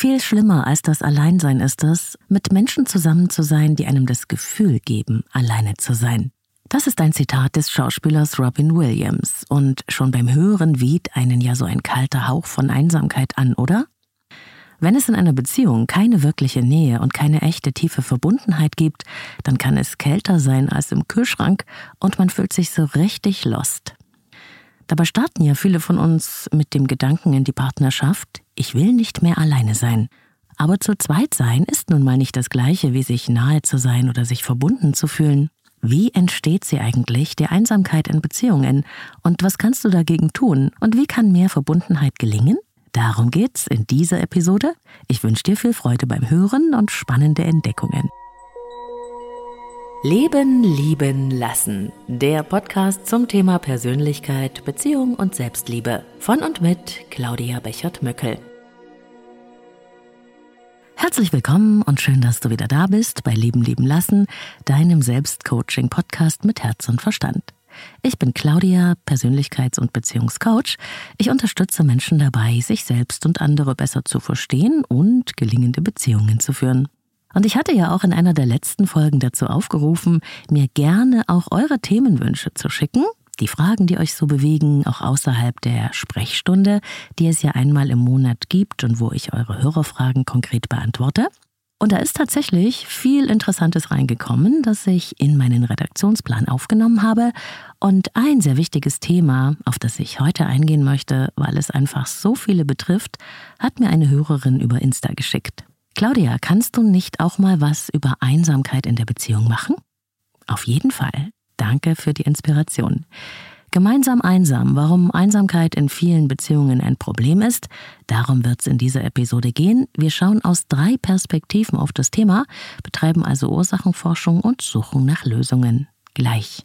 Viel schlimmer als das Alleinsein ist es, mit Menschen zusammen zu sein, die einem das Gefühl geben, alleine zu sein. Das ist ein Zitat des Schauspielers Robin Williams und schon beim Hören weht einen ja so ein kalter Hauch von Einsamkeit an, oder? Wenn es in einer Beziehung keine wirkliche Nähe und keine echte tiefe Verbundenheit gibt, dann kann es kälter sein als im Kühlschrank und man fühlt sich so richtig lost. Dabei starten ja viele von uns mit dem Gedanken in die Partnerschaft, ich will nicht mehr alleine sein. Aber zu zweit sein ist nun mal nicht das gleiche, wie sich nahe zu sein oder sich verbunden zu fühlen. Wie entsteht sie eigentlich, die Einsamkeit in Beziehungen? Und was kannst du dagegen tun? Und wie kann mehr Verbundenheit gelingen? Darum geht's in dieser Episode. Ich wünsche dir viel Freude beim Hören und spannende Entdeckungen. Leben, lieben, lassen. Der Podcast zum Thema Persönlichkeit, Beziehung und Selbstliebe. Von und mit Claudia Bechert-Möckel. Herzlich willkommen und schön, dass du wieder da bist bei Leben lieben lassen, deinem Selbstcoaching-Podcast mit Herz und Verstand. Ich bin Claudia, Persönlichkeits- und Beziehungscoach. Ich unterstütze Menschen dabei, sich selbst und andere besser zu verstehen und gelingende Beziehungen zu führen. Und ich hatte ja auch in einer der letzten Folgen dazu aufgerufen, mir gerne auch eure Themenwünsche zu schicken, die Fragen, die euch so bewegen, auch außerhalb der Sprechstunde, die es ja einmal im Monat gibt und wo ich eure Hörerfragen konkret beantworte. Und da ist tatsächlich viel Interessantes reingekommen, das ich in meinen Redaktionsplan aufgenommen habe. Und ein sehr wichtiges Thema, auf das ich heute eingehen möchte, weil es einfach so viele betrifft, hat mir eine Hörerin über Insta geschickt. Claudia, kannst du nicht auch mal was über Einsamkeit in der Beziehung machen? Auf jeden Fall. Danke für die Inspiration. Gemeinsam einsam, warum Einsamkeit in vielen Beziehungen ein Problem ist, darum wird es in dieser Episode gehen. Wir schauen aus drei Perspektiven auf das Thema, betreiben also Ursachenforschung und suchen nach Lösungen. Gleich.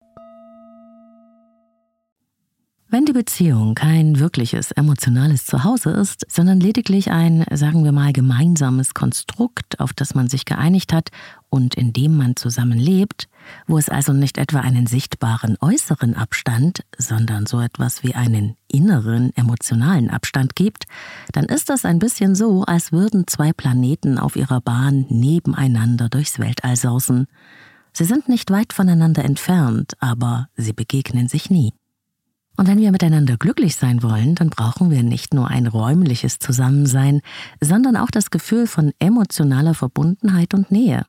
Wenn die Beziehung kein wirkliches emotionales Zuhause ist, sondern lediglich ein, sagen wir mal, gemeinsames Konstrukt, auf das man sich geeinigt hat und in dem man zusammenlebt, wo es also nicht etwa einen sichtbaren äußeren Abstand, sondern so etwas wie einen inneren emotionalen Abstand gibt, dann ist das ein bisschen so, als würden zwei Planeten auf ihrer Bahn nebeneinander durchs Weltall sausen. Sie sind nicht weit voneinander entfernt, aber sie begegnen sich nie. Und wenn wir miteinander glücklich sein wollen, dann brauchen wir nicht nur ein räumliches Zusammensein, sondern auch das Gefühl von emotionaler Verbundenheit und Nähe.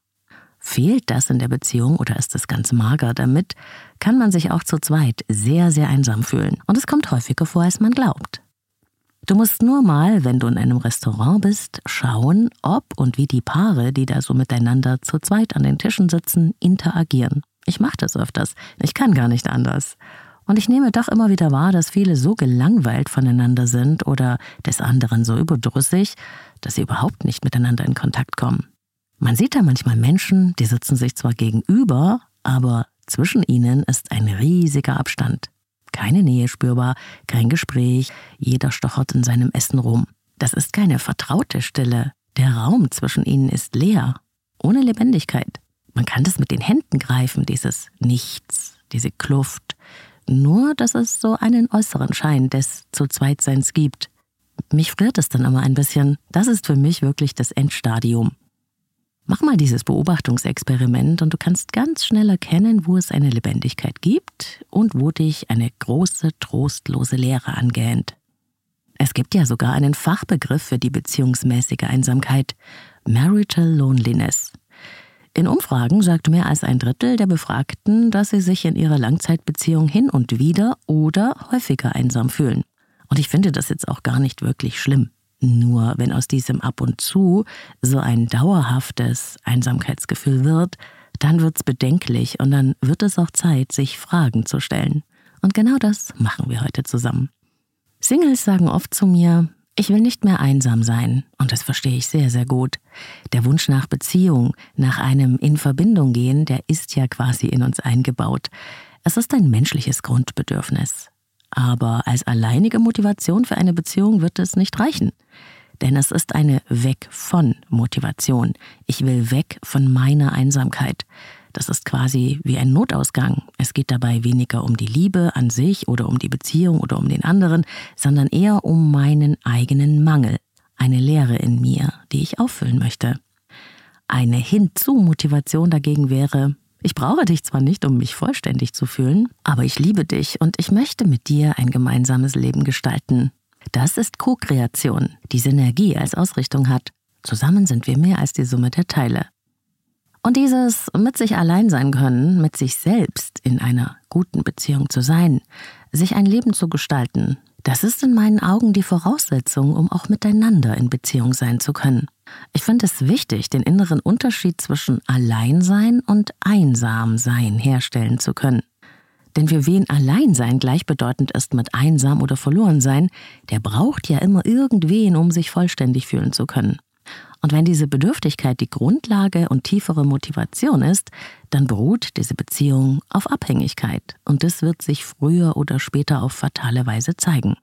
Fehlt das in der Beziehung oder ist es ganz mager damit, kann man sich auch zu zweit sehr, sehr einsam fühlen. Und es kommt häufiger vor, als man glaubt. Du musst nur mal, wenn du in einem Restaurant bist, schauen, ob und wie die Paare, die da so miteinander zu zweit an den Tischen sitzen, interagieren. Ich mache das öfters. Ich kann gar nicht anders. Und ich nehme doch immer wieder wahr, dass viele so gelangweilt voneinander sind oder des anderen so überdrüssig, dass sie überhaupt nicht miteinander in Kontakt kommen. Man sieht da manchmal Menschen, die sitzen sich zwar gegenüber, aber zwischen ihnen ist ein riesiger Abstand. Keine Nähe spürbar, kein Gespräch, jeder stochert in seinem Essen rum. Das ist keine vertraute Stille. Der Raum zwischen ihnen ist leer, ohne Lebendigkeit. Man kann das mit den Händen greifen, dieses Nichts, diese Kluft. Nur, dass es so einen äußeren Schein des Zu-Zweitseins gibt. Mich friert es dann immer ein bisschen. Das ist für mich wirklich das Endstadium. Mach mal dieses Beobachtungsexperiment und du kannst ganz schnell erkennen, wo es eine Lebendigkeit gibt und wo dich eine große, trostlose Leere angähnt. Es gibt ja sogar einen Fachbegriff für die beziehungsmäßige Einsamkeit, Marital Loneliness. In Umfragen sagt mehr als ein Drittel der Befragten, dass sie sich in ihrer Langzeitbeziehung hin und wieder oder häufiger einsam fühlen. Und ich finde das jetzt auch gar nicht wirklich schlimm. Nur wenn aus diesem ab und zu so ein dauerhaftes Einsamkeitsgefühl wird, dann wird's bedenklich und dann wird es auch Zeit, sich Fragen zu stellen. Und genau das machen wir heute zusammen. Singles sagen oft zu mir, ich will nicht mehr einsam sein, und das verstehe ich sehr, sehr gut. Der Wunsch nach Beziehung, nach einem in Verbindung gehen, der ist ja quasi in uns eingebaut. Es ist ein menschliches Grundbedürfnis. Aber als alleinige Motivation für eine Beziehung wird es nicht reichen. Denn es ist eine Weg von Motivation. Ich will weg von meiner Einsamkeit. Das ist quasi wie ein Notausgang. Es geht dabei weniger um die Liebe an sich oder um die Beziehung oder um den anderen, sondern eher um meinen eigenen Mangel, eine Leere in mir, die ich auffüllen möchte. Eine Hinzu-Motivation dagegen wäre, ich brauche dich zwar nicht, um mich vollständig zu fühlen, aber ich liebe dich und ich möchte mit dir ein gemeinsames Leben gestalten. Das ist Co-Kreation, die Synergie als Ausrichtung hat. Zusammen sind wir mehr als die Summe der Teile. Und dieses mit sich allein sein können, mit sich selbst in einer guten Beziehung zu sein, sich ein Leben zu gestalten, das ist in meinen Augen die Voraussetzung, um auch miteinander in Beziehung sein zu können. Ich finde es wichtig, den inneren Unterschied zwischen Alleinsein und Einsamsein herstellen zu können. Denn für wen Alleinsein gleichbedeutend ist mit einsam oder verloren sein, der braucht ja immer irgendwen, um sich vollständig fühlen zu können. Und wenn diese Bedürftigkeit die Grundlage und tiefere Motivation ist, dann beruht diese Beziehung auf Abhängigkeit und das wird sich früher oder später auf fatale Weise zeigen.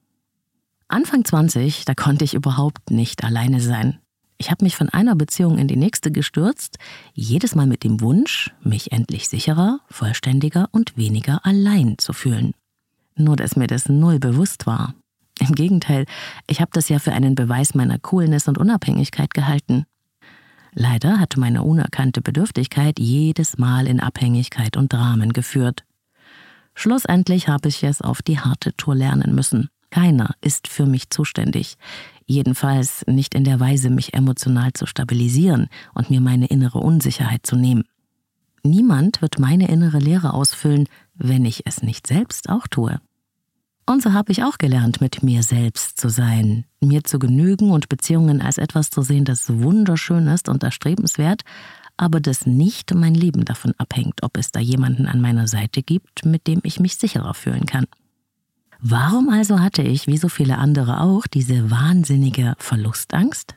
Anfang 20, da konnte ich überhaupt nicht alleine sein. Ich habe mich von einer Beziehung in die nächste gestürzt, jedes Mal mit dem Wunsch, mich endlich sicherer, vollständiger und weniger allein zu fühlen. Nur dass mir das null bewusst war. Im Gegenteil, ich habe das ja für einen Beweis meiner Coolness und Unabhängigkeit gehalten. Leider hat meine unerkannte Bedürftigkeit jedes Mal in Abhängigkeit und Dramen geführt. Schlussendlich habe ich es auf die harte Tour lernen müssen. Keiner ist für mich zuständig. Jedenfalls nicht in der Weise, mich emotional zu stabilisieren und mir meine innere Unsicherheit zu nehmen. Niemand wird meine innere Leere ausfüllen, wenn ich es nicht selbst auch tue. Und so habe ich auch gelernt, mit mir selbst zu sein, mir zu genügen und Beziehungen als etwas zu sehen, das wunderschön ist und erstrebenswert, aber das nicht mein Leben davon abhängt, ob es da jemanden an meiner Seite gibt, mit dem ich mich sicherer fühlen kann. Warum also hatte ich, wie so viele andere auch, diese wahnsinnige Verlustangst?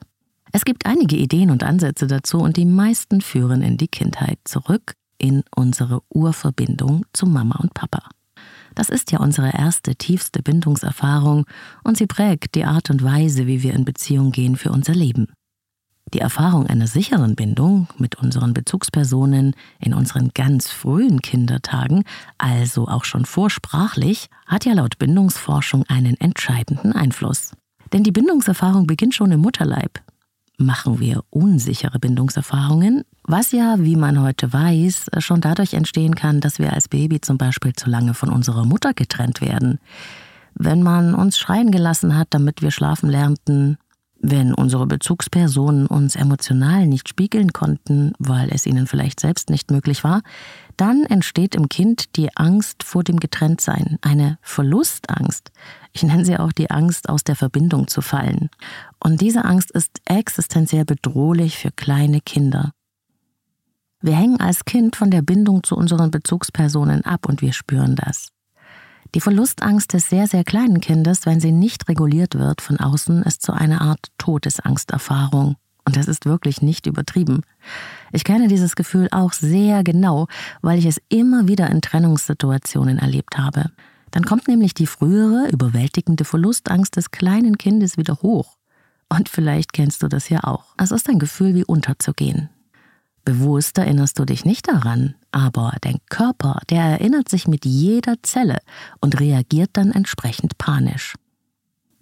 Es gibt einige Ideen und Ansätze dazu und die meisten führen in die Kindheit zurück, in unsere Urverbindung zu Mama und Papa. Das ist ja unsere erste, tiefste Bindungserfahrung und sie prägt die Art und Weise, wie wir in Beziehung gehen für unser Leben. Die Erfahrung einer sicheren Bindung mit unseren Bezugspersonen in unseren ganz frühen Kindertagen, also auch schon vorsprachlich, hat ja laut Bindungsforschung einen entscheidenden Einfluss. Denn die Bindungserfahrung beginnt schon im Mutterleib. Machen wir unsichere Bindungserfahrungen, was ja, wie man heute weiß, schon dadurch entstehen kann, dass wir als Baby zum Beispiel zu lange von unserer Mutter getrennt werden. Wenn man uns schreien gelassen hat, damit wir schlafen lernten, wenn unsere Bezugspersonen uns emotional nicht spiegeln konnten, weil es ihnen vielleicht selbst nicht möglich war, dann entsteht im Kind die Angst vor dem Getrenntsein, eine Verlustangst. Ich nenne sie auch die Angst, aus der Verbindung zu fallen. Und diese Angst ist existenziell bedrohlich für kleine Kinder. Wir hängen als Kind von der Bindung zu unseren Bezugspersonen ab und wir spüren das. Die Verlustangst des sehr, sehr kleinen Kindes, wenn sie nicht reguliert wird von außen, ist so eine Art Todesangsterfahrung. Und das ist wirklich nicht übertrieben. Ich kenne dieses Gefühl auch sehr genau, weil ich es immer wieder in Trennungssituationen erlebt habe. Dann kommt nämlich die frühere, überwältigende Verlustangst des kleinen Kindes wieder hoch. Und vielleicht kennst du das ja auch. Es ist ein Gefühl wie unterzugehen. Bewusst erinnerst du dich nicht daran, aber dein Körper, der erinnert sich mit jeder Zelle und reagiert dann entsprechend panisch.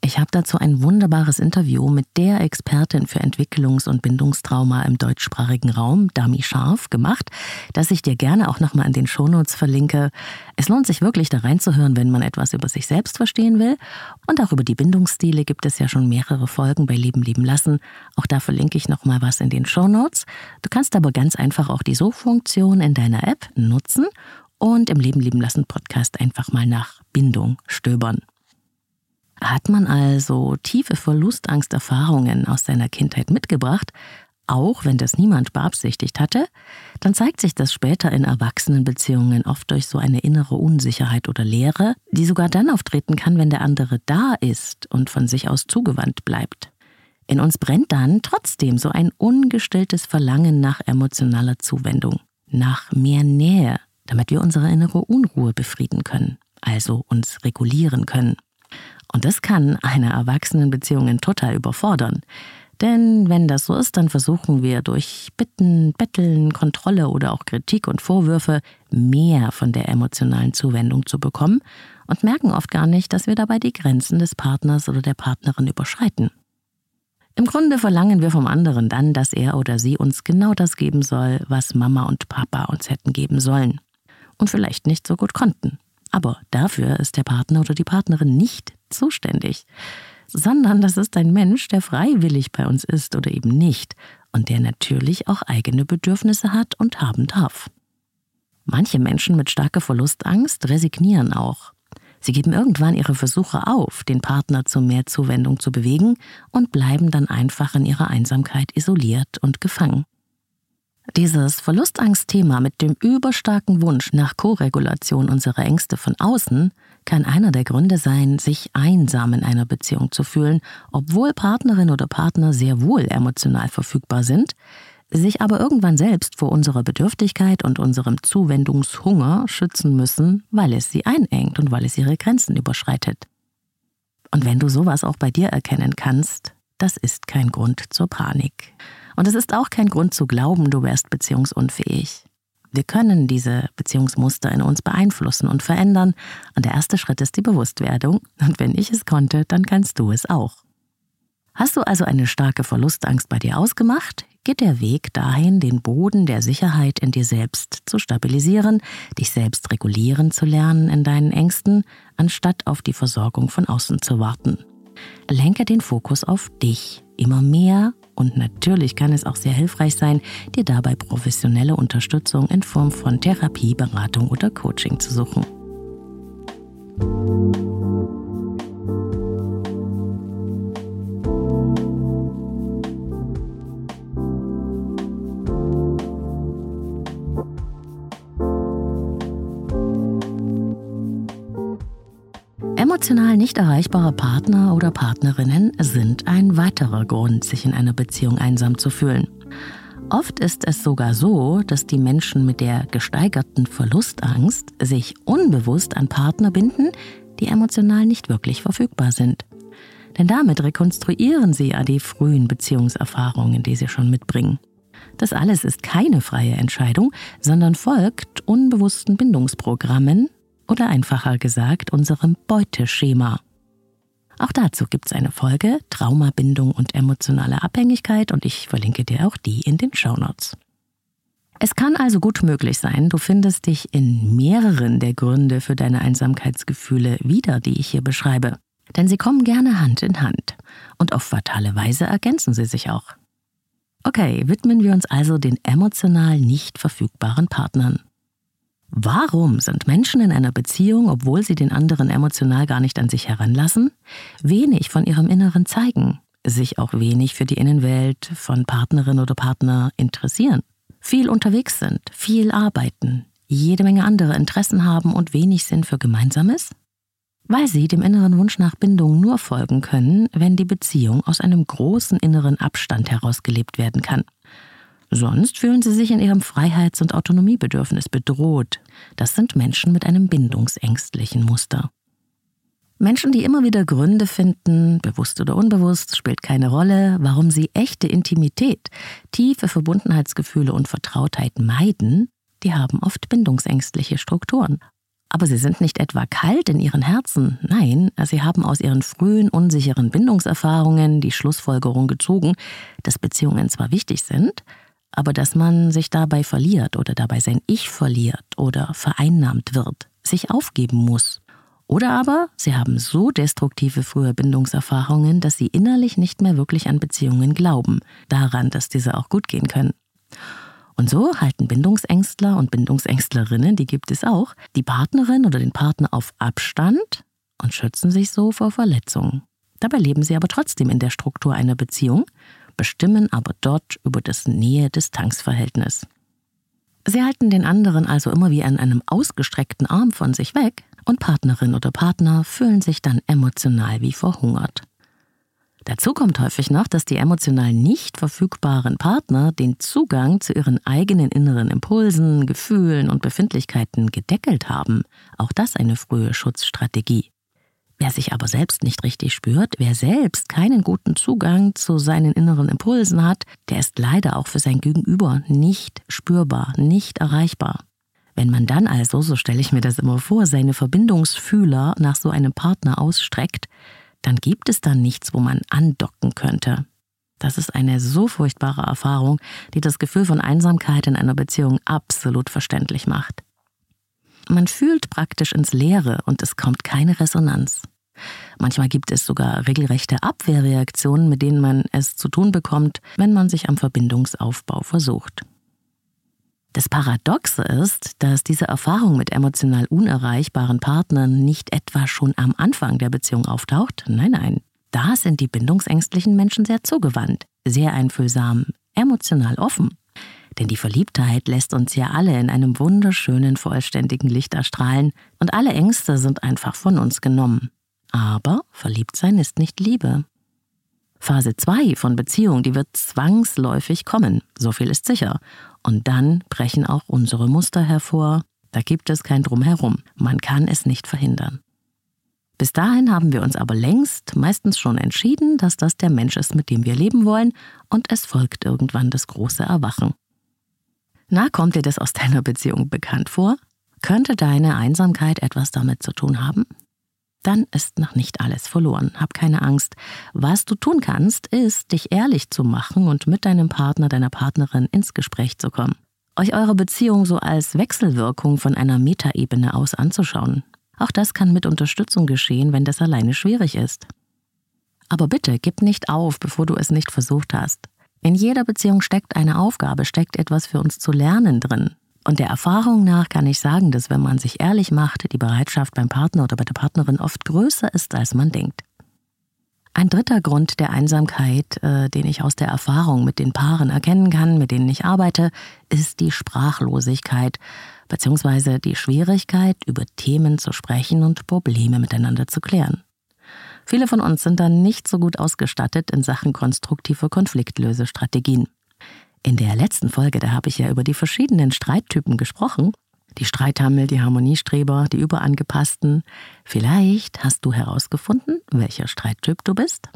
Ich habe dazu ein wunderbares Interview mit der Expertin für Entwicklungs- und Bindungstrauma im deutschsprachigen Raum, Dami Scharf, gemacht, das ich dir gerne auch nochmal in den Shownotes verlinke. Es lohnt sich wirklich da reinzuhören, wenn man etwas über sich selbst verstehen will. Und auch über die Bindungsstile gibt es ja schon mehrere Folgen bei Leben lieben lassen. Auch da verlinke ich nochmal was in den Shownotes. Du kannst aber ganz einfach auch die So-Funktion in deiner App nutzen und im Leben lieben lassen Podcast einfach mal nach Bindung stöbern. Hat man also tiefe Verlustangsterfahrungen aus seiner Kindheit mitgebracht, auch wenn das niemand beabsichtigt hatte, dann zeigt sich das später in Erwachsenenbeziehungen oft durch so eine innere Unsicherheit oder Leere, die sogar dann auftreten kann, wenn der andere da ist und von sich aus zugewandt bleibt. In uns brennt dann trotzdem so ein ungestilltes Verlangen nach emotionaler Zuwendung, nach mehr Nähe, damit wir unsere innere Unruhe befrieden können, also uns regulieren können. Und das kann eine Erwachsenenbeziehungen total überfordern. Denn wenn das so ist, dann versuchen wir durch Bitten, Betteln, Kontrolle oder auch Kritik und Vorwürfe mehr von der emotionalen Zuwendung zu bekommen und merken oft gar nicht, dass wir dabei die Grenzen des Partners oder der Partnerin überschreiten. Im Grunde verlangen wir vom anderen dann, dass er oder sie uns genau das geben soll, was Mama und Papa uns hätten geben sollen und vielleicht nicht so gut konnten. Aber dafür ist der Partner oder die Partnerin nicht zuständig, sondern das ist ein Mensch, der freiwillig bei uns ist oder eben nicht und der natürlich auch eigene Bedürfnisse hat und haben darf. Manche Menschen mit starker Verlustangst resignieren auch. Sie geben irgendwann ihre Versuche auf, den Partner zu mehr Zuwendung zu bewegen und bleiben dann einfach in ihrer Einsamkeit isoliert und gefangen. Dieses Verlustangstthema mit dem überstarken Wunsch nach Koregulation unserer Ängste von außen kann einer der Gründe sein, sich einsam in einer Beziehung zu fühlen, obwohl Partnerin oder Partner sehr wohl emotional verfügbar sind, sich aber irgendwann selbst vor unserer Bedürftigkeit und unserem Zuwendungshunger schützen müssen, weil es sie einengt und weil es ihre Grenzen überschreitet. Und wenn du sowas auch bei dir erkennen kannst, das ist kein Grund zur Panik. Und es ist auch kein Grund zu glauben, du wärst beziehungsunfähig. Wir können diese Beziehungsmuster in uns beeinflussen und verändern. Und der erste Schritt ist die Bewusstwerdung. Und wenn ich es konnte, dann kannst du es auch. Hast du also eine starke Verlustangst bei dir ausgemacht, geht der Weg dahin, den Boden der Sicherheit in dir selbst zu stabilisieren, dich selbst regulieren zu lernen in deinen Ängsten, anstatt auf die Versorgung von außen zu warten. Lenke den Fokus auf dich, immer mehr und natürlich kann es auch sehr hilfreich sein, dir dabei professionelle Unterstützung in Form von Therapie, Beratung oder Coaching zu suchen. Emotional nicht erreichbare Partner oder Partnerinnen sind ein weiterer Grund, sich in einer Beziehung einsam zu fühlen. Oft ist es sogar so, dass die Menschen mit der gesteigerten Verlustangst sich unbewusst an Partner binden, die emotional nicht wirklich verfügbar sind. Denn damit rekonstruieren sie ja die frühen Beziehungserfahrungen, die sie schon mitbringen. Das alles ist keine freie Entscheidung, sondern folgt unbewussten Bindungsprogrammen, oder einfacher gesagt unserem Beuteschema. Auch dazu gibt es eine Folge Traumabindung und emotionale Abhängigkeit und ich verlinke dir auch die in den Shownotes. Es kann also gut möglich sein, du findest dich in mehreren der Gründe für deine Einsamkeitsgefühle wieder, die ich hier beschreibe. Denn sie kommen gerne Hand in Hand und auf fatale Weise ergänzen sie sich auch. Okay, widmen wir uns also den emotional nicht verfügbaren Partnern. Warum sind Menschen in einer Beziehung, obwohl sie den anderen emotional gar nicht an sich heranlassen, wenig von ihrem Inneren zeigen, sich auch wenig für die Innenwelt von Partnerin oder Partner interessieren, viel unterwegs sind, viel arbeiten, jede Menge andere Interessen haben und wenig Sinn für Gemeinsames? Weil sie dem inneren Wunsch nach Bindung nur folgen können, wenn die Beziehung aus einem großen inneren Abstand heraus gelebt werden kann. Sonst fühlen sie sich in ihrem Freiheits- und Autonomiebedürfnis bedroht. Das sind Menschen mit einem bindungsängstlichen Muster. Menschen, die immer wieder Gründe finden, bewusst oder unbewusst, spielt keine Rolle, warum sie echte Intimität, tiefe Verbundenheitsgefühle und Vertrautheit meiden, die haben oft bindungsängstliche Strukturen. Aber sie sind nicht etwa kalt in ihren Herzen, nein, sie haben aus ihren frühen unsicheren Bindungserfahrungen die Schlussfolgerung gezogen, dass Beziehungen zwar wichtig sind, aber dass man sich dabei verliert oder dabei sein Ich verliert oder vereinnahmt wird, sich aufgeben muss oder aber sie haben so destruktive frühe Bindungserfahrungen, dass sie innerlich nicht mehr wirklich an Beziehungen glauben, daran, dass diese auch gut gehen können. Und so halten Bindungsängstler und Bindungsängstlerinnen, die gibt es auch, die Partnerin oder den Partner auf Abstand und schützen sich so vor Verletzungen. Dabei leben sie aber trotzdem in der Struktur einer Beziehung, bestimmen aber dort über das Nähe-Distanz-Verhältnis. Sie halten den anderen also immer wie an einem ausgestreckten Arm von sich weg, und Partnerin oder Partner fühlen sich dann emotional wie verhungert. Dazu kommt häufig noch, dass die emotional nicht verfügbaren Partner den Zugang zu ihren eigenen inneren Impulsen, Gefühlen und Befindlichkeiten gedeckelt haben. Auch das eine frühe Schutzstrategie. Wer sich aber selbst nicht richtig spürt, wer selbst keinen guten Zugang zu seinen inneren Impulsen hat, der ist leider auch für sein Gegenüber nicht spürbar, nicht erreichbar. Wenn man dann also, so stelle ich mir das immer vor, seine Verbindungsfühler nach so einem Partner ausstreckt, dann gibt es da nichts, wo man andocken könnte. Das ist eine so furchtbare Erfahrung, die das Gefühl von Einsamkeit in einer Beziehung absolut verständlich macht. Man fühlt praktisch ins Leere und es kommt keine Resonanz. Manchmal gibt es sogar regelrechte Abwehrreaktionen, mit denen man es zu tun bekommt, wenn man sich am Verbindungsaufbau versucht. Das Paradoxe ist, dass diese Erfahrung mit emotional unerreichbaren Partnern nicht etwa schon am Anfang der Beziehung auftaucht. Nein, nein. Da sind die bindungsängstlichen Menschen sehr zugewandt, sehr einfühlsam, emotional offen. Denn die Verliebtheit lässt uns ja alle in einem wunderschönen, vollständigen Licht erstrahlen und alle Ängste sind einfach von uns genommen. Aber Verliebtsein ist nicht Liebe. Phase 2 von Beziehung, die wird zwangsläufig kommen, so viel ist sicher. Und dann brechen auch unsere Muster hervor. Da gibt es kein Drumherum. Man kann es nicht verhindern. Bis dahin haben wir uns aber längst, meistens schon entschieden, dass das der Mensch ist, mit dem wir leben wollen, und es folgt irgendwann das große Erwachen. Na, kommt dir das aus deiner Beziehung bekannt vor? Könnte deine Einsamkeit etwas damit zu tun haben? Dann ist noch nicht alles verloren. Hab keine Angst. Was du tun kannst, ist, dich ehrlich zu machen und mit deinem Partner, deiner Partnerin ins Gespräch zu kommen. Euch eure Beziehung so als Wechselwirkung von einer Metaebene aus anzuschauen. Auch das kann mit Unterstützung geschehen, wenn das alleine schwierig ist. Aber bitte, gib nicht auf, bevor du es nicht versucht hast. In jeder Beziehung steckt eine Aufgabe, steckt etwas für uns zu lernen drin. Und der Erfahrung nach kann ich sagen, dass wenn man sich ehrlich macht, die Bereitschaft beim Partner oder bei der Partnerin oft größer ist, als man denkt. Ein dritter Grund der Einsamkeit, äh, den ich aus der Erfahrung mit den Paaren erkennen kann, mit denen ich arbeite, ist die Sprachlosigkeit bzw. die Schwierigkeit, über Themen zu sprechen und Probleme miteinander zu klären. Viele von uns sind dann nicht so gut ausgestattet in Sachen konstruktive Konfliktlösestrategien. In der letzten Folge, da habe ich ja über die verschiedenen Streittypen gesprochen. Die Streithammel, die Harmoniestreber, die Überangepassten. Vielleicht hast du herausgefunden, welcher Streittyp du bist?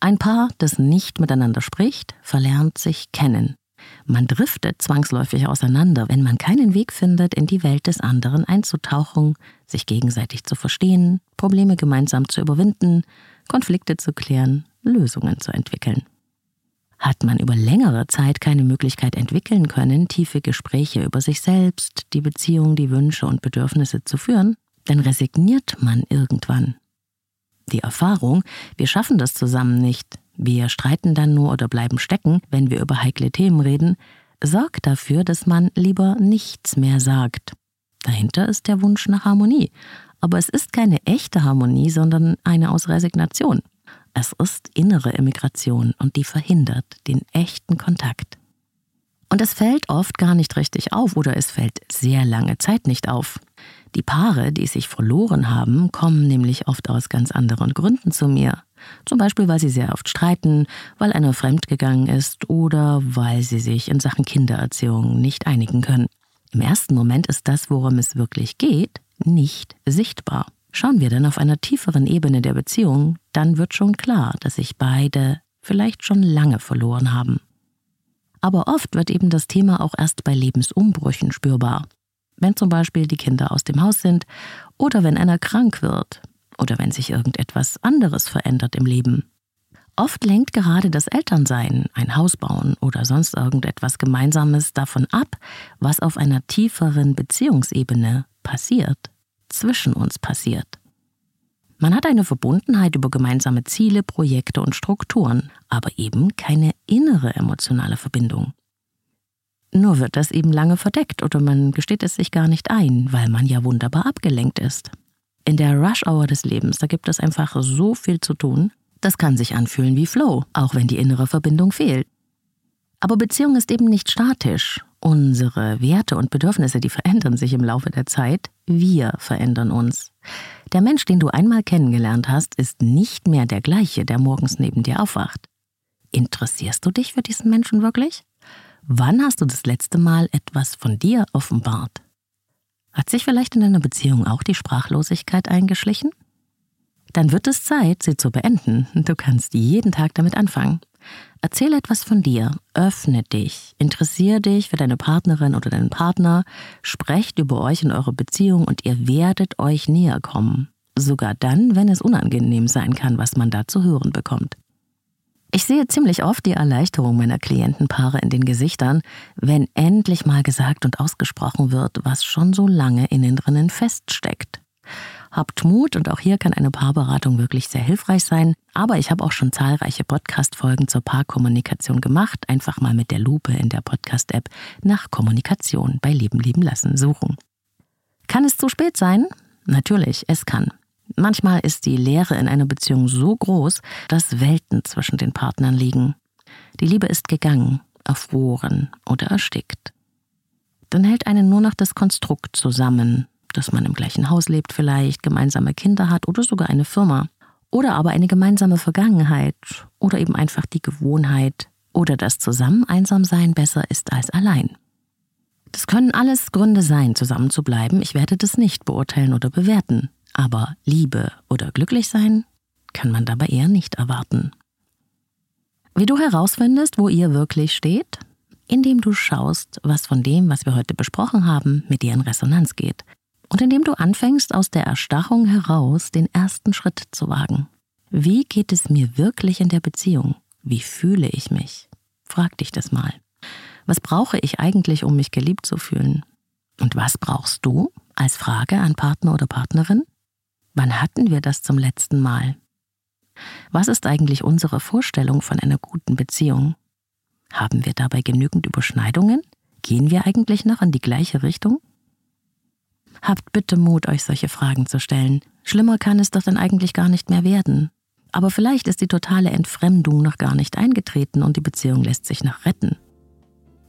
Ein Paar, das nicht miteinander spricht, verlernt sich kennen. Man driftet zwangsläufig auseinander, wenn man keinen Weg findet, in die Welt des anderen einzutauchen, sich gegenseitig zu verstehen, Probleme gemeinsam zu überwinden, Konflikte zu klären, Lösungen zu entwickeln. Hat man über längere Zeit keine Möglichkeit entwickeln können, tiefe Gespräche über sich selbst, die Beziehung, die Wünsche und Bedürfnisse zu führen, dann resigniert man irgendwann. Die Erfahrung, wir schaffen das zusammen nicht, wir streiten dann nur oder bleiben stecken, wenn wir über heikle Themen reden, sorgt dafür, dass man lieber nichts mehr sagt. Dahinter ist der Wunsch nach Harmonie. Aber es ist keine echte Harmonie, sondern eine aus Resignation. Es ist innere Immigration und die verhindert den echten Kontakt. Und es fällt oft gar nicht richtig auf oder es fällt sehr lange Zeit nicht auf. Die Paare, die sich verloren haben, kommen nämlich oft aus ganz anderen Gründen zu mir. Zum Beispiel, weil sie sehr oft streiten, weil einer fremdgegangen ist oder weil sie sich in Sachen Kindererziehung nicht einigen können. Im ersten Moment ist das, worum es wirklich geht, nicht sichtbar. Schauen wir dann auf einer tieferen Ebene der Beziehung, dann wird schon klar, dass sich beide vielleicht schon lange verloren haben. Aber oft wird eben das Thema auch erst bei Lebensumbrüchen spürbar. Wenn zum Beispiel die Kinder aus dem Haus sind oder wenn einer krank wird oder wenn sich irgendetwas anderes verändert im Leben. Oft lenkt gerade das Elternsein, ein Haus bauen oder sonst irgendetwas Gemeinsames davon ab, was auf einer tieferen Beziehungsebene passiert, zwischen uns passiert. Man hat eine Verbundenheit über gemeinsame Ziele, Projekte und Strukturen, aber eben keine innere emotionale Verbindung. Nur wird das eben lange verdeckt oder man gesteht es sich gar nicht ein, weil man ja wunderbar abgelenkt ist. In der Rush-Hour des Lebens, da gibt es einfach so viel zu tun, das kann sich anfühlen wie Flow, auch wenn die innere Verbindung fehlt. Aber Beziehung ist eben nicht statisch. Unsere Werte und Bedürfnisse, die verändern sich im Laufe der Zeit. Wir verändern uns. Der Mensch, den du einmal kennengelernt hast, ist nicht mehr der gleiche, der morgens neben dir aufwacht. Interessierst du dich für diesen Menschen wirklich? Wann hast du das letzte Mal etwas von dir offenbart? Hat sich vielleicht in deiner Beziehung auch die Sprachlosigkeit eingeschlichen? Dann wird es Zeit, sie zu beenden. Du kannst jeden Tag damit anfangen. Erzähl etwas von dir, öffne dich, interessiere dich für deine Partnerin oder deinen Partner, sprecht über euch und eure Beziehung und ihr werdet euch näher kommen. Sogar dann, wenn es unangenehm sein kann, was man da zu hören bekommt. Ich sehe ziemlich oft die Erleichterung meiner Klientenpaare in den Gesichtern, wenn endlich mal gesagt und ausgesprochen wird, was schon so lange innen drinnen feststeckt. Habt Mut und auch hier kann eine Paarberatung wirklich sehr hilfreich sein. Aber ich habe auch schon zahlreiche Podcast-Folgen zur Paarkommunikation gemacht. Einfach mal mit der Lupe in der Podcast-App nach Kommunikation bei Leben lieben lassen suchen. Kann es zu spät sein? Natürlich, es kann. Manchmal ist die Leere in einer Beziehung so groß, dass Welten zwischen den Partnern liegen. Die Liebe ist gegangen, erfroren oder erstickt. Dann hält einen nur noch das Konstrukt zusammen, dass man im gleichen Haus lebt vielleicht, gemeinsame Kinder hat oder sogar eine Firma. Oder aber eine gemeinsame Vergangenheit oder eben einfach die Gewohnheit oder das zusammen einsam sein besser ist als allein. Das können alles Gründe sein, zusammen zu bleiben. Ich werde das nicht beurteilen oder bewerten. Aber Liebe oder glücklich sein kann man dabei eher nicht erwarten. Wie du herausfindest, wo ihr wirklich steht, indem du schaust, was von dem, was wir heute besprochen haben, mit dir in Resonanz geht. Und indem du anfängst, aus der Erstarrung heraus den ersten Schritt zu wagen. Wie geht es mir wirklich in der Beziehung? Wie fühle ich mich? Frag dich das mal. Was brauche ich eigentlich, um mich geliebt zu fühlen? Und was brauchst du als Frage an Partner oder Partnerin? Wann hatten wir das zum letzten Mal? Was ist eigentlich unsere Vorstellung von einer guten Beziehung? Haben wir dabei genügend Überschneidungen? Gehen wir eigentlich noch in die gleiche Richtung? Habt bitte Mut, euch solche Fragen zu stellen. Schlimmer kann es doch dann eigentlich gar nicht mehr werden. Aber vielleicht ist die totale Entfremdung noch gar nicht eingetreten und die Beziehung lässt sich noch retten.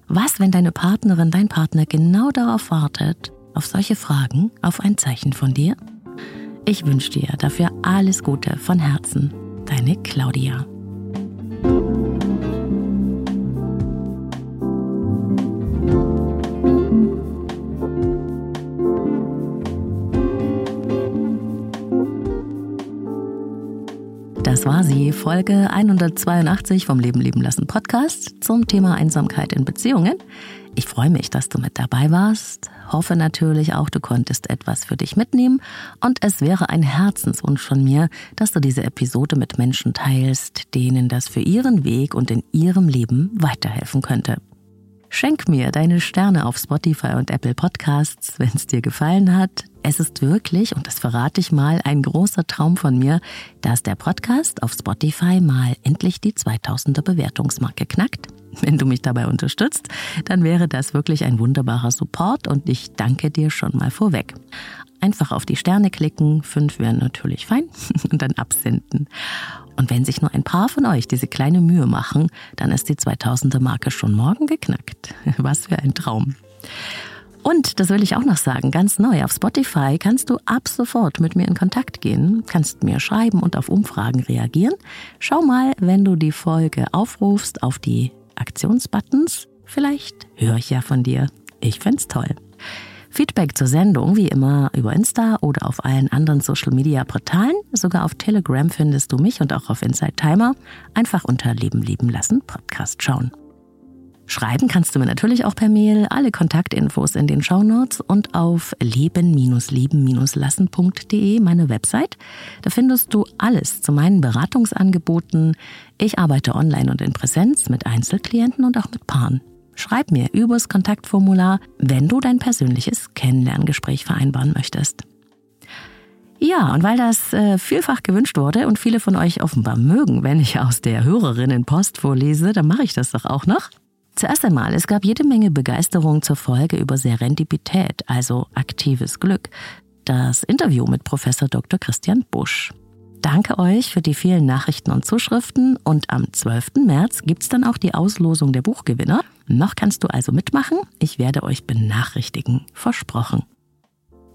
Was, wenn deine Partnerin, dein Partner genau darauf wartet, auf solche Fragen, auf ein Zeichen von dir? Ich wünsche dir dafür alles Gute von Herzen. Deine Claudia. Das war sie, Folge 182 vom Leben leben lassen Podcast zum Thema Einsamkeit in Beziehungen. Ich freue mich, dass du mit dabei warst. Hoffe natürlich auch, du konntest etwas für dich mitnehmen. Und es wäre ein Herzenswunsch von mir, dass du diese Episode mit Menschen teilst, denen das für ihren Weg und in ihrem Leben weiterhelfen könnte. Schenk mir deine Sterne auf Spotify und Apple Podcasts, wenn es dir gefallen hat. Es ist wirklich, und das verrate ich mal, ein großer Traum von mir, dass der Podcast auf Spotify mal endlich die 2000er Bewertungsmarke knackt. Wenn du mich dabei unterstützt, dann wäre das wirklich ein wunderbarer Support und ich danke dir schon mal vorweg. Einfach auf die Sterne klicken, fünf wären natürlich fein, und dann absenden. Und wenn sich nur ein paar von euch diese kleine Mühe machen, dann ist die 2000er Marke schon morgen geknackt. Was für ein Traum. Und, das will ich auch noch sagen, ganz neu, auf Spotify kannst du ab sofort mit mir in Kontakt gehen, kannst mir schreiben und auf Umfragen reagieren. Schau mal, wenn du die Folge aufrufst, auf die Aktionsbuttons. Vielleicht höre ich ja von dir. Ich fände toll. Feedback zur Sendung wie immer über Insta oder auf allen anderen Social Media Portalen. Sogar auf Telegram findest du mich und auch auf Inside Timer. Einfach unter Leben lieben lassen Podcast schauen. Schreiben kannst du mir natürlich auch per Mail. Alle Kontaktinfos in den Shownotes und auf leben-lieben-lassen.de, meine Website. Da findest du alles zu meinen Beratungsangeboten. Ich arbeite online und in Präsenz mit Einzelklienten und auch mit Paaren. Schreib mir übers Kontaktformular, wenn du dein persönliches Kennenlerngespräch vereinbaren möchtest. Ja, und weil das äh, vielfach gewünscht wurde und viele von euch offenbar mögen, wenn ich aus der Hörerinnenpost vorlese, dann mache ich das doch auch noch. Zuerst einmal, es gab jede Menge Begeisterung zur Folge über Serendipität, also aktives Glück. Das Interview mit Professor Dr. Christian Busch. Danke euch für die vielen Nachrichten und Zuschriften und am 12. März gibt's dann auch die Auslosung der Buchgewinner. Noch kannst du also mitmachen. Ich werde euch benachrichtigen. Versprochen.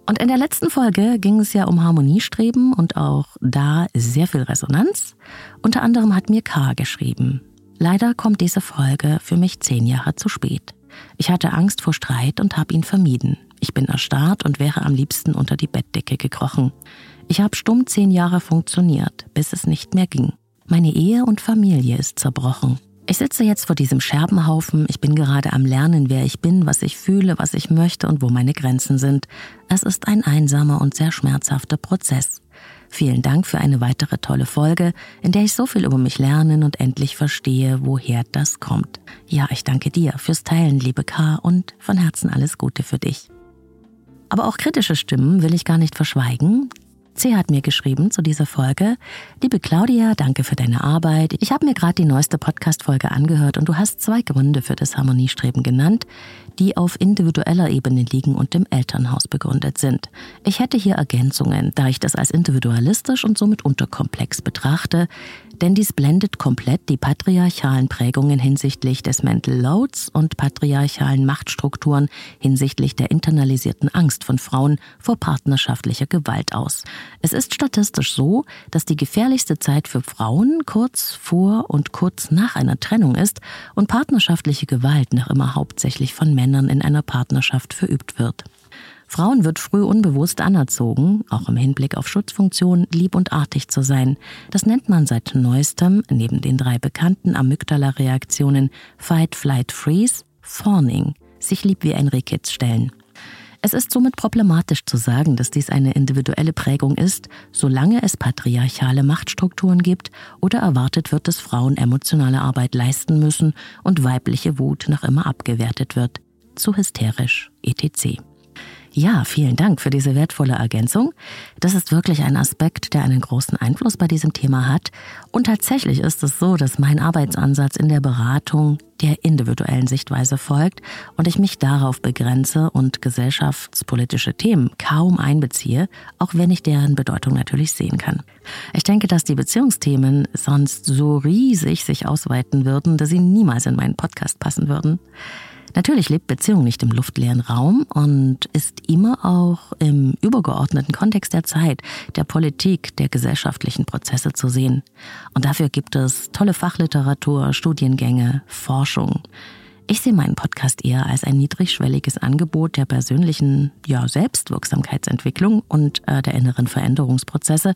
Und in der letzten Folge ging es ja um Harmoniestreben und auch da sehr viel Resonanz. Unter anderem hat mir K geschrieben. Leider kommt diese Folge für mich zehn Jahre zu spät. Ich hatte Angst vor Streit und habe ihn vermieden. Ich bin erstarrt und wäre am liebsten unter die Bettdecke gekrochen. Ich habe stumm zehn Jahre funktioniert, bis es nicht mehr ging. Meine Ehe und Familie ist zerbrochen. Ich sitze jetzt vor diesem Scherbenhaufen, ich bin gerade am Lernen, wer ich bin, was ich fühle, was ich möchte und wo meine Grenzen sind. Es ist ein einsamer und sehr schmerzhafter Prozess. Vielen Dank für eine weitere tolle Folge, in der ich so viel über mich lernen und endlich verstehe, woher das kommt. Ja, ich danke dir fürs Teilen, liebe K, und von Herzen alles Gute für dich. Aber auch kritische Stimmen will ich gar nicht verschweigen. C hat mir geschrieben zu dieser Folge. Liebe Claudia, danke für deine Arbeit. Ich habe mir gerade die neueste Podcast-Folge angehört und du hast zwei Gründe für das Harmoniestreben genannt, die auf individueller Ebene liegen und im Elternhaus begründet sind. Ich hätte hier Ergänzungen, da ich das als individualistisch und somit unterkomplex betrachte, denn dies blendet komplett die patriarchalen Prägungen hinsichtlich des Mental Loads und patriarchalen Machtstrukturen hinsichtlich der internalisierten Angst von Frauen vor partnerschaftlicher Gewalt aus. Es ist statistisch so, dass die gefährlichste Zeit für Frauen kurz vor und kurz nach einer Trennung ist und partnerschaftliche Gewalt noch immer hauptsächlich von Männern in einer Partnerschaft verübt wird. Frauen wird früh unbewusst anerzogen, auch im Hinblick auf Schutzfunktion, lieb und artig zu sein. Das nennt man seit neuestem, neben den drei bekannten Amygdala-Reaktionen Fight, Flight, Freeze, Fawning, sich lieb wie ein Rehkitz stellen. Es ist somit problematisch zu sagen, dass dies eine individuelle Prägung ist, solange es patriarchale Machtstrukturen gibt oder erwartet wird, dass Frauen emotionale Arbeit leisten müssen und weibliche Wut noch immer abgewertet wird. Zu hysterisch, etc. Ja, vielen Dank für diese wertvolle Ergänzung. Das ist wirklich ein Aspekt, der einen großen Einfluss bei diesem Thema hat. Und tatsächlich ist es so, dass mein Arbeitsansatz in der Beratung der individuellen Sichtweise folgt und ich mich darauf begrenze und gesellschaftspolitische Themen kaum einbeziehe, auch wenn ich deren Bedeutung natürlich sehen kann. Ich denke, dass die Beziehungsthemen sonst so riesig sich ausweiten würden, dass sie niemals in meinen Podcast passen würden. Natürlich lebt Beziehung nicht im luftleeren Raum und ist immer auch im übergeordneten Kontext der Zeit, der Politik, der gesellschaftlichen Prozesse zu sehen. Und dafür gibt es tolle Fachliteratur, Studiengänge, Forschung. Ich sehe meinen Podcast eher als ein niedrigschwelliges Angebot der persönlichen ja, Selbstwirksamkeitsentwicklung und äh, der inneren Veränderungsprozesse.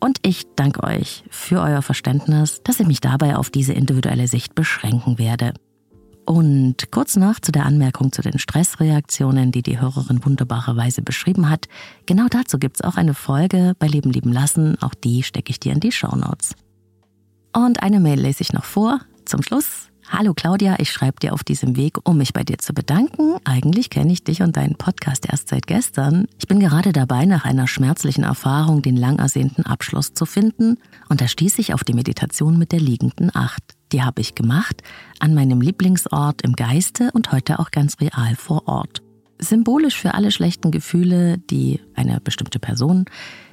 Und ich danke euch für euer Verständnis, dass ich mich dabei auf diese individuelle Sicht beschränken werde. Und kurz noch zu der Anmerkung zu den Stressreaktionen, die die Hörerin wunderbarerweise beschrieben hat. Genau dazu gibt's auch eine Folge bei Leben lieben lassen. Auch die stecke ich dir in die Show Notes. Und eine Mail lese ich noch vor. Zum Schluss. Hallo Claudia, ich schreibe dir auf diesem Weg, um mich bei dir zu bedanken. Eigentlich kenne ich dich und deinen Podcast erst seit gestern. Ich bin gerade dabei, nach einer schmerzlichen Erfahrung den lang ersehnten Abschluss zu finden. Und da stieß ich auf die Meditation mit der liegenden Acht. Die habe ich gemacht an meinem Lieblingsort im Geiste und heute auch ganz real vor Ort. Symbolisch für alle schlechten Gefühle, die eine bestimmte Person,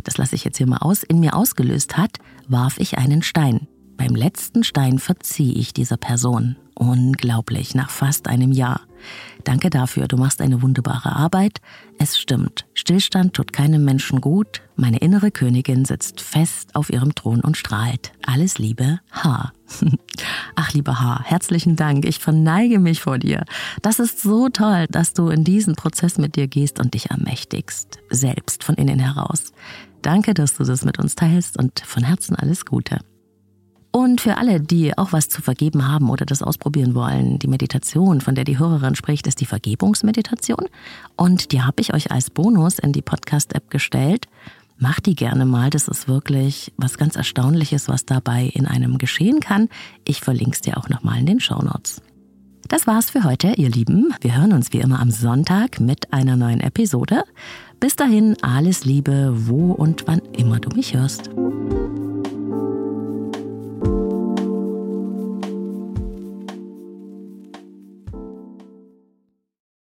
das lasse ich jetzt hier mal aus, in mir ausgelöst hat, warf ich einen Stein. Beim letzten Stein verziehe ich dieser Person. Unglaublich, nach fast einem Jahr. Danke dafür, du machst eine wunderbare Arbeit. Es stimmt, Stillstand tut keinem Menschen gut. Meine innere Königin sitzt fest auf ihrem Thron und strahlt. Alles Liebe, H. Ach, lieber H, herzlichen Dank. Ich verneige mich vor dir. Das ist so toll, dass du in diesen Prozess mit dir gehst und dich ermächtigst. Selbst von innen heraus. Danke, dass du das mit uns teilst und von Herzen alles Gute. Und für alle, die auch was zu vergeben haben oder das ausprobieren wollen, die Meditation, von der die Hörerin spricht, ist die Vergebungsmeditation. Und die habe ich euch als Bonus in die Podcast-App gestellt. Macht die gerne mal. Das ist wirklich was ganz Erstaunliches, was dabei in einem geschehen kann. Ich verlinke es dir auch nochmal in den Show Notes. Das war's für heute, ihr Lieben. Wir hören uns wie immer am Sonntag mit einer neuen Episode. Bis dahin alles Liebe, wo und wann immer du mich hörst.